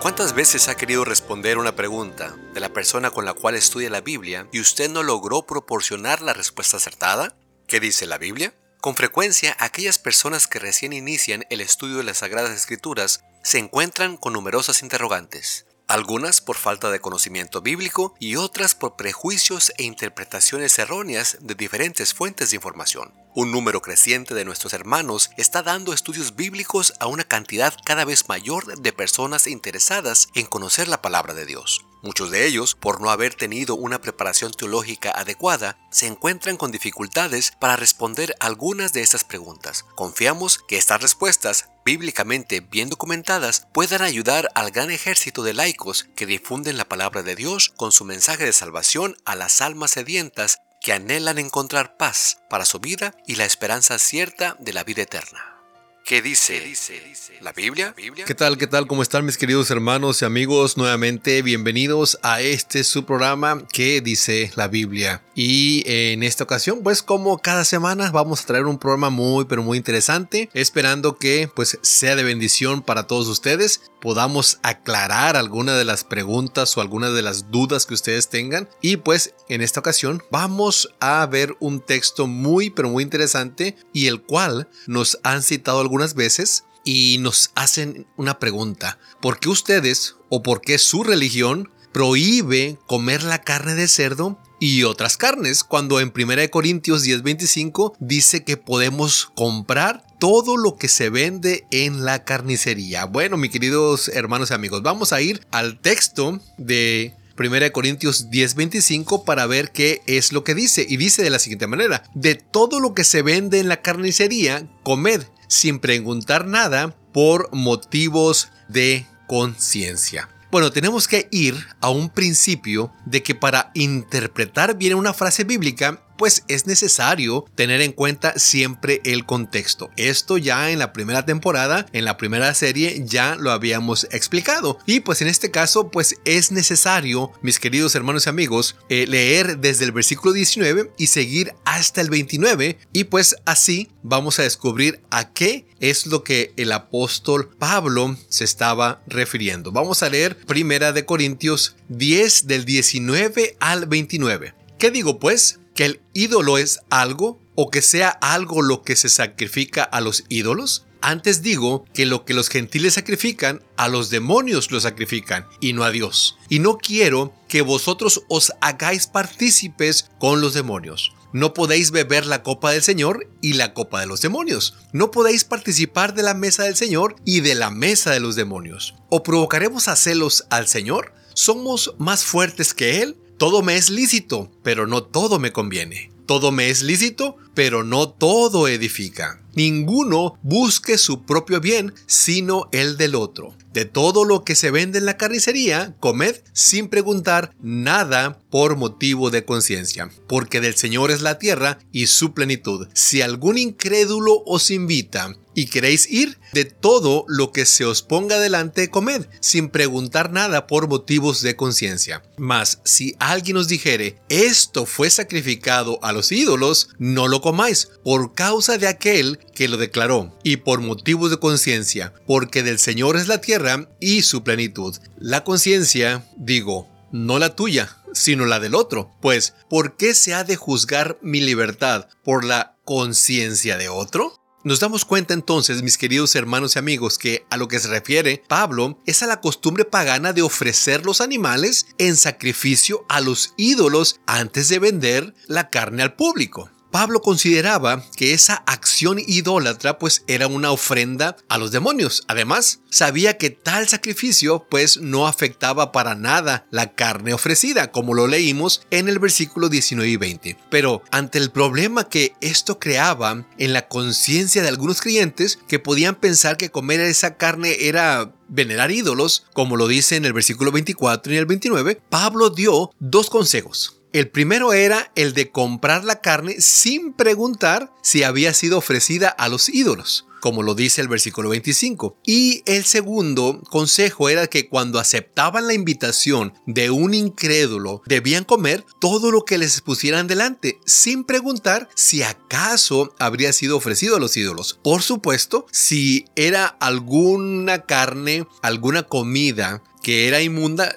¿Cuántas veces ha querido responder una pregunta de la persona con la cual estudia la Biblia y usted no logró proporcionar la respuesta acertada? ¿Qué dice la Biblia? Con frecuencia, aquellas personas que recién inician el estudio de las Sagradas Escrituras se encuentran con numerosas interrogantes algunas por falta de conocimiento bíblico y otras por prejuicios e interpretaciones erróneas de diferentes fuentes de información. Un número creciente de nuestros hermanos está dando estudios bíblicos a una cantidad cada vez mayor de personas interesadas en conocer la palabra de Dios. Muchos de ellos, por no haber tenido una preparación teológica adecuada, se encuentran con dificultades para responder algunas de estas preguntas. Confiamos que estas respuestas, bíblicamente bien documentadas, puedan ayudar al gran ejército de laicos que difunden la palabra de Dios con su mensaje de salvación a las almas sedientas que anhelan encontrar paz para su vida y la esperanza cierta de la vida eterna. ¿Qué dice, la Biblia? ¿Qué tal? ¿Qué tal? ¿Cómo están mis queridos hermanos y amigos? Nuevamente bienvenidos a este su programa ¿Qué dice la Biblia? Y en esta ocasión, pues como cada semana vamos a traer un programa muy pero muy interesante, esperando que pues sea de bendición para todos ustedes, podamos aclarar alguna de las preguntas o algunas de las dudas que ustedes tengan y pues en esta ocasión vamos a ver un texto muy pero muy interesante y el cual nos han citado veces y nos hacen una pregunta. ¿Por qué ustedes o por qué su religión prohíbe comer la carne de cerdo y otras carnes, cuando en 1 Corintios 10:25 dice que podemos comprar todo lo que se vende en la carnicería. Bueno, mis queridos hermanos y amigos, vamos a ir al texto de 1 Corintios 10:25 para ver qué es lo que dice. Y dice de la siguiente manera, de todo lo que se vende en la carnicería, comed sin preguntar nada por motivos de conciencia. Bueno, tenemos que ir a un principio de que para interpretar bien una frase bíblica pues es necesario tener en cuenta siempre el contexto. Esto ya en la primera temporada, en la primera serie, ya lo habíamos explicado. Y pues en este caso, pues es necesario, mis queridos hermanos y amigos, eh, leer desde el versículo 19 y seguir hasta el 29. Y pues así vamos a descubrir a qué es lo que el apóstol Pablo se estaba refiriendo. Vamos a leer Primera de Corintios 10 del 19 al 29. ¿Qué digo pues? Que el ídolo es algo o que sea algo lo que se sacrifica a los ídolos? Antes digo que lo que los gentiles sacrifican, a los demonios lo sacrifican y no a Dios. Y no quiero que vosotros os hagáis partícipes con los demonios. No podéis beber la copa del Señor y la copa de los demonios. No podéis participar de la mesa del Señor y de la mesa de los demonios. ¿O provocaremos a celos al Señor? ¿Somos más fuertes que Él? Todo me es lícito, pero no todo me conviene. Todo me es lícito, pero no todo edifica. Ninguno busque su propio bien, sino el del otro. De todo lo que se vende en la carnicería, comed sin preguntar nada por motivo de conciencia, porque del Señor es la tierra y su plenitud. Si algún incrédulo os invita y queréis ir, de todo lo que se os ponga delante, comed, sin preguntar nada por motivos de conciencia. Mas si alguien os dijere, esto fue sacrificado a los ídolos, no lo comáis, por causa de aquel que lo declaró, y por motivos de conciencia, porque del Señor es la tierra y su plenitud. La conciencia, digo, no la tuya, sino la del otro. Pues, ¿por qué se ha de juzgar mi libertad por la conciencia de otro? Nos damos cuenta entonces, mis queridos hermanos y amigos, que a lo que se refiere Pablo es a la costumbre pagana de ofrecer los animales en sacrificio a los ídolos antes de vender la carne al público. Pablo consideraba que esa acción idólatra pues era una ofrenda a los demonios. Además, sabía que tal sacrificio pues no afectaba para nada la carne ofrecida, como lo leímos en el versículo 19 y 20. Pero ante el problema que esto creaba en la conciencia de algunos creyentes que podían pensar que comer esa carne era venerar ídolos, como lo dice en el versículo 24 y el 29, Pablo dio dos consejos. El primero era el de comprar la carne sin preguntar si había sido ofrecida a los ídolos como lo dice el versículo 25. Y el segundo consejo era que cuando aceptaban la invitación de un incrédulo, debían comer todo lo que les pusieran delante, sin preguntar si acaso habría sido ofrecido a los ídolos. Por supuesto, si era alguna carne, alguna comida que era inmunda,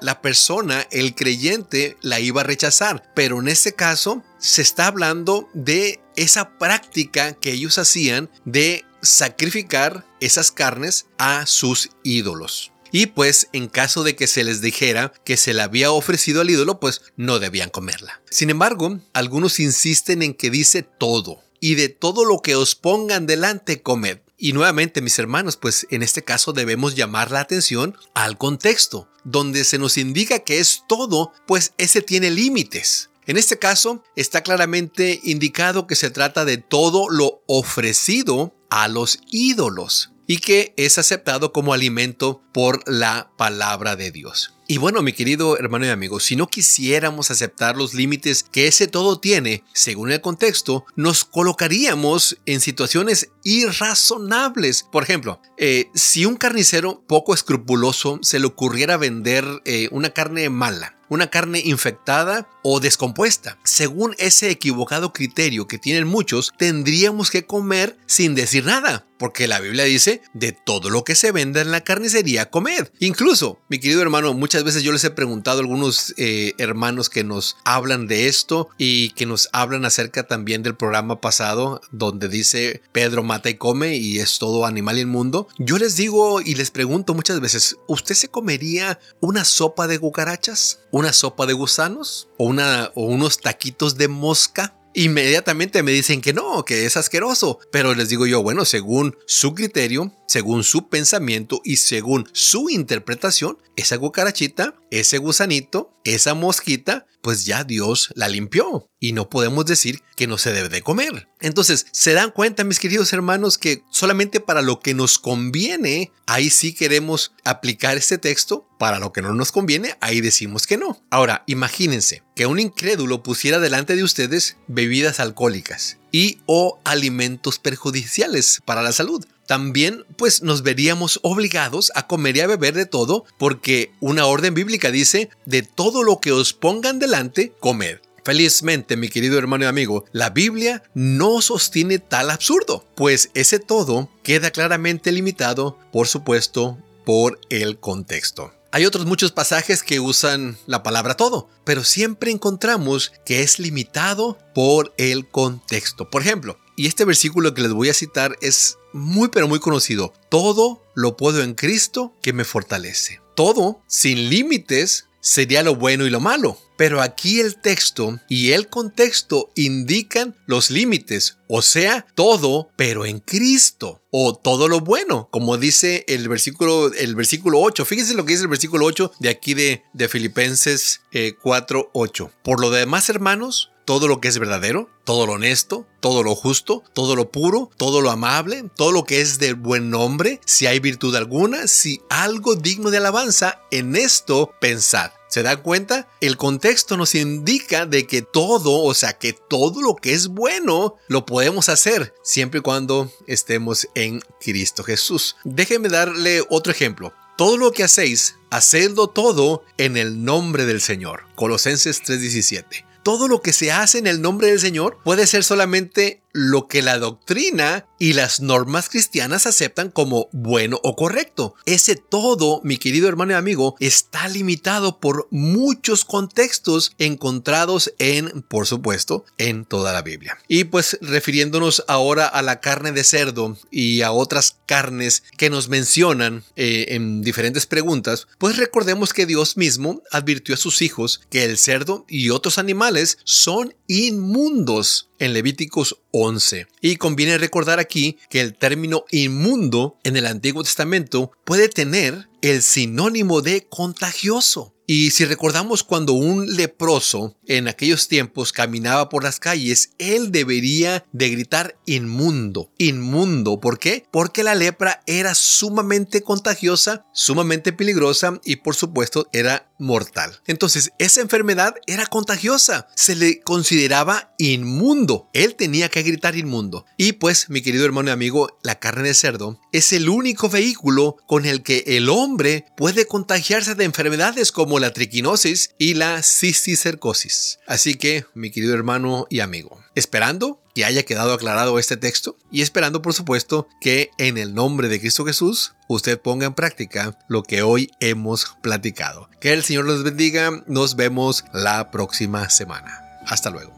la persona, el creyente, la iba a rechazar. Pero en este caso se está hablando de esa práctica que ellos hacían de sacrificar esas carnes a sus ídolos. Y pues en caso de que se les dijera que se le había ofrecido al ídolo, pues no debían comerla. Sin embargo, algunos insisten en que dice todo, y de todo lo que os pongan delante comed. Y nuevamente, mis hermanos, pues en este caso debemos llamar la atención al contexto, donde se nos indica que es todo, pues ese tiene límites. En este caso, está claramente indicado que se trata de todo lo ofrecido a los ídolos y que es aceptado como alimento por la palabra de Dios. Y bueno, mi querido hermano y amigo, si no quisiéramos aceptar los límites que ese todo tiene, según el contexto, nos colocaríamos en situaciones irrazonables. Por ejemplo, eh, si un carnicero poco escrupuloso se le ocurriera vender eh, una carne mala, una carne infectada o descompuesta. Según ese equivocado criterio que tienen muchos, tendríamos que comer sin decir nada, porque la Biblia dice, de todo lo que se venda en la carnicería, comed. Incluso, mi querido hermano, muchas veces yo les he preguntado a algunos eh, hermanos que nos hablan de esto y que nos hablan acerca también del programa pasado donde dice Pedro mata y come y es todo animal inmundo. Yo les digo y les pregunto muchas veces, ¿usted se comería una sopa de cucarachas? ¿Una sopa de gusanos? ¿O, unos taquitos de mosca? Inmediatamente me dicen que no, que es asqueroso. Pero les digo yo, bueno, según su criterio, según su pensamiento y según su interpretación, esa cucarachita, ese gusanito, esa mosquita, pues ya Dios la limpió y no podemos decir que no se debe de comer. Entonces, se dan cuenta, mis queridos hermanos, que solamente para lo que nos conviene, ahí sí queremos aplicar este texto, para lo que no nos conviene, ahí decimos que no. Ahora, imagínense que un incrédulo pusiera delante de ustedes bebidas alcohólicas y o alimentos perjudiciales para la salud también pues nos veríamos obligados a comer y a beber de todo porque una orden bíblica dice, de todo lo que os pongan delante, comed. Felizmente, mi querido hermano y amigo, la Biblia no sostiene tal absurdo, pues ese todo queda claramente limitado, por supuesto, por el contexto. Hay otros muchos pasajes que usan la palabra todo, pero siempre encontramos que es limitado por el contexto. Por ejemplo, y este versículo que les voy a citar es muy pero muy conocido. Todo lo puedo en Cristo que me fortalece. Todo, sin límites, sería lo bueno y lo malo. Pero aquí el texto y el contexto indican los límites, o sea, todo, pero en Cristo, o todo lo bueno, como dice el versículo, el versículo 8. Fíjense lo que dice el versículo 8 de aquí de, de Filipenses 4, eh, 8. Por lo demás, hermanos, todo lo que es verdadero, todo lo honesto, todo lo justo, todo lo puro, todo lo amable, todo lo que es de buen nombre, si hay virtud alguna, si algo digno de alabanza, en esto pensad. ¿Se da cuenta? El contexto nos indica de que todo, o sea, que todo lo que es bueno, lo podemos hacer siempre y cuando estemos en Cristo Jesús. Déjenme darle otro ejemplo. Todo lo que hacéis, hacedlo todo en el nombre del Señor. Colosenses 3:17 todo lo que se hace en el nombre del Señor puede ser solamente lo que la doctrina y las normas cristianas aceptan como bueno o correcto. Ese todo, mi querido hermano y amigo, está limitado por muchos contextos encontrados en, por supuesto, en toda la Biblia. Y pues refiriéndonos ahora a la carne de cerdo y a otras carnes que nos mencionan eh, en diferentes preguntas, pues recordemos que Dios mismo advirtió a sus hijos que el cerdo y otros animales son inmundos en Levíticos 11. Y conviene recordar aquí que el término inmundo en el Antiguo Testamento puede tener el sinónimo de contagioso. Y si recordamos cuando un leproso en aquellos tiempos caminaba por las calles, él debería de gritar inmundo, inmundo. ¿Por qué? Porque la lepra era sumamente contagiosa, sumamente peligrosa y por supuesto era mortal. Entonces, esa enfermedad era contagiosa, se le consideraba inmundo. Él tenía que gritar inmundo. Y pues, mi querido hermano y amigo, la carne de cerdo es el único vehículo con el que el hombre puede contagiarse de enfermedades la triquinosis y la cisticercosis. Así que, mi querido hermano y amigo, esperando que haya quedado aclarado este texto y esperando por supuesto que en el nombre de Cristo Jesús usted ponga en práctica lo que hoy hemos platicado. Que el Señor los bendiga, nos vemos la próxima semana. Hasta luego.